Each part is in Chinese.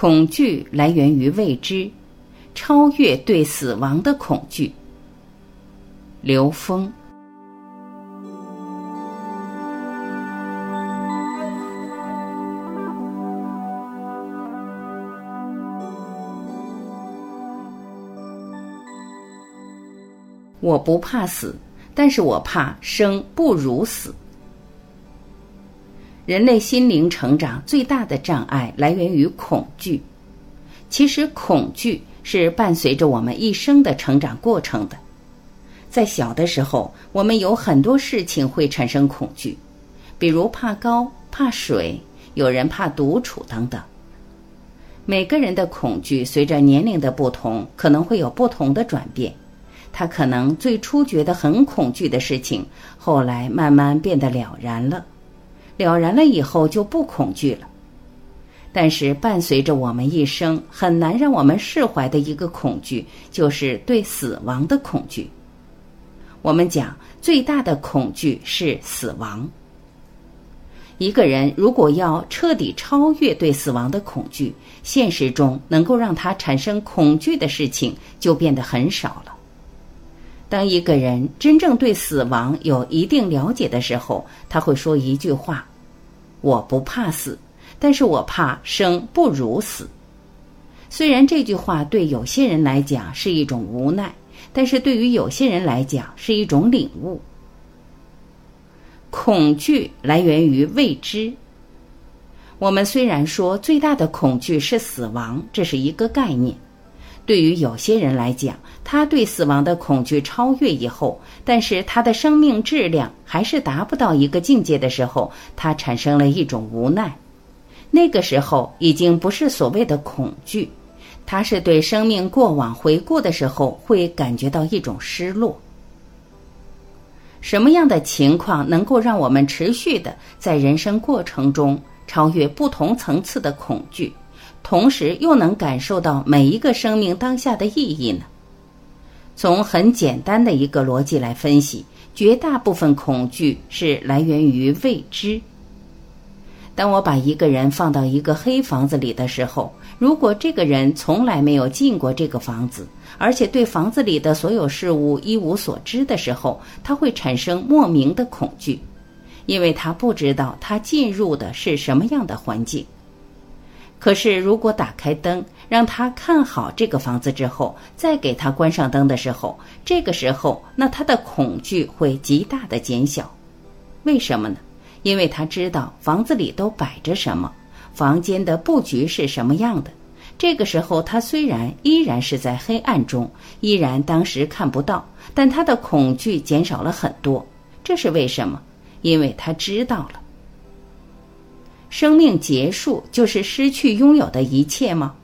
恐惧来源于未知，超越对死亡的恐惧。刘峰。我不怕死，但是我怕生不如死。人类心灵成长最大的障碍来源于恐惧。其实，恐惧是伴随着我们一生的成长过程的。在小的时候，我们有很多事情会产生恐惧，比如怕高、怕水，有人怕独处等等。每个人的恐惧随着年龄的不同，可能会有不同的转变。他可能最初觉得很恐惧的事情，后来慢慢变得了然了，了然了以后就不恐惧了。但是伴随着我们一生很难让我们释怀的一个恐惧，就是对死亡的恐惧。我们讲最大的恐惧是死亡。一个人如果要彻底超越对死亡的恐惧，现实中能够让他产生恐惧的事情就变得很少了。当一个人真正对死亡有一定了解的时候，他会说一句话：“我不怕死，但是我怕生不如死。”虽然这句话对有些人来讲是一种无奈，但是对于有些人来讲是一种领悟。恐惧来源于未知。我们虽然说最大的恐惧是死亡，这是一个概念。对于有些人来讲，他对死亡的恐惧超越以后，但是他的生命质量还是达不到一个境界的时候，他产生了一种无奈。那个时候已经不是所谓的恐惧，他是对生命过往回顾的时候会感觉到一种失落。什么样的情况能够让我们持续的在人生过程中超越不同层次的恐惧？同时又能感受到每一个生命当下的意义呢？从很简单的一个逻辑来分析，绝大部分恐惧是来源于未知。当我把一个人放到一个黑房子里的时候，如果这个人从来没有进过这个房子，而且对房子里的所有事物一无所知的时候，他会产生莫名的恐惧，因为他不知道他进入的是什么样的环境。可是，如果打开灯，让他看好这个房子之后，再给他关上灯的时候，这个时候，那他的恐惧会极大的减小。为什么呢？因为他知道房子里都摆着什么，房间的布局是什么样的。这个时候，他虽然依然是在黑暗中，依然当时看不到，但他的恐惧减少了很多。这是为什么？因为他知道了。生命结束就是失去拥有的一切吗？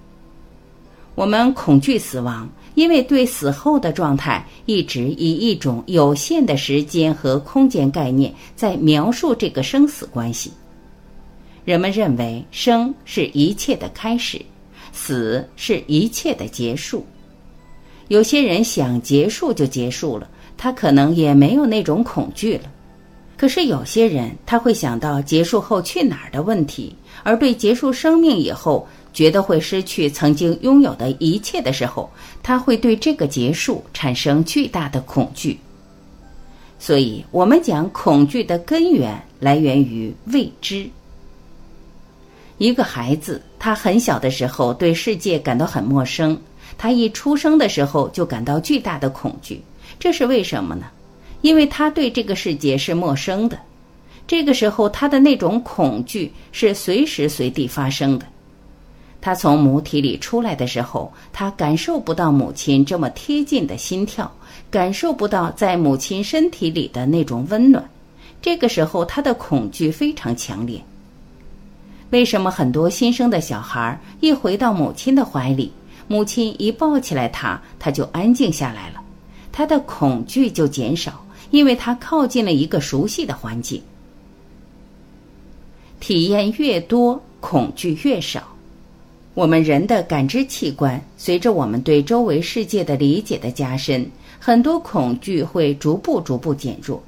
我们恐惧死亡，因为对死后的状态一直以一种有限的时间和空间概念在描述这个生死关系。人们认为生是一切的开始，死是一切的结束。有些人想结束就结束了，他可能也没有那种恐惧了。可是有些人他会想到结束后去哪儿的问题，而对结束生命以后觉得会失去曾经拥有的一切的时候，他会对这个结束产生巨大的恐惧。所以，我们讲恐惧的根源来源于未知。一个孩子，他很小的时候对世界感到很陌生，他一出生的时候就感到巨大的恐惧，这是为什么呢？因为他对这个世界是陌生的，这个时候他的那种恐惧是随时随地发生的。他从母体里出来的时候，他感受不到母亲这么贴近的心跳，感受不到在母亲身体里的那种温暖。这个时候他的恐惧非常强烈。为什么很多新生的小孩一回到母亲的怀里，母亲一抱起来他，他就安静下来了，他的恐惧就减少。因为他靠近了一个熟悉的环境，体验越多，恐惧越少。我们人的感知器官随着我们对周围世界的理解的加深，很多恐惧会逐步逐步减弱。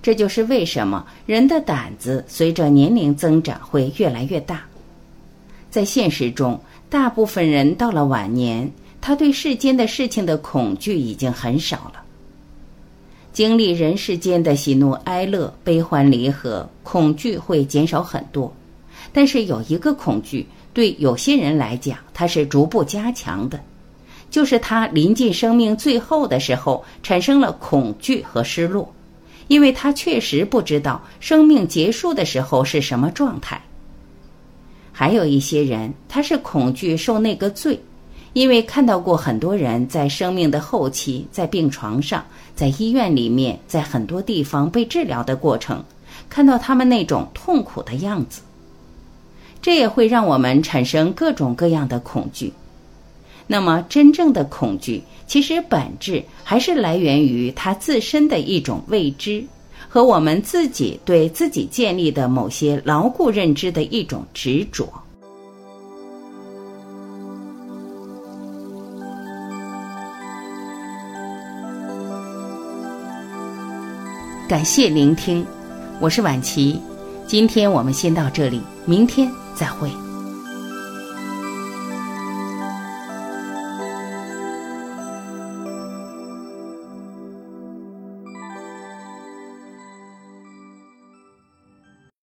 这就是为什么人的胆子随着年龄增长会越来越大。在现实中，大部分人到了晚年，他对世间的事情的恐惧已经很少了。经历人世间的喜怒哀乐、悲欢离合，恐惧会减少很多。但是有一个恐惧，对有些人来讲，它是逐步加强的，就是他临近生命最后的时候，产生了恐惧和失落，因为他确实不知道生命结束的时候是什么状态。还有一些人，他是恐惧受那个罪。因为看到过很多人在生命的后期，在病床上，在医院里面，在很多地方被治疗的过程，看到他们那种痛苦的样子，这也会让我们产生各种各样的恐惧。那么，真正的恐惧其实本质还是来源于他自身的一种未知，和我们自己对自己建立的某些牢固认知的一种执着。感谢聆听，我是婉琪。今天我们先到这里，明天再会。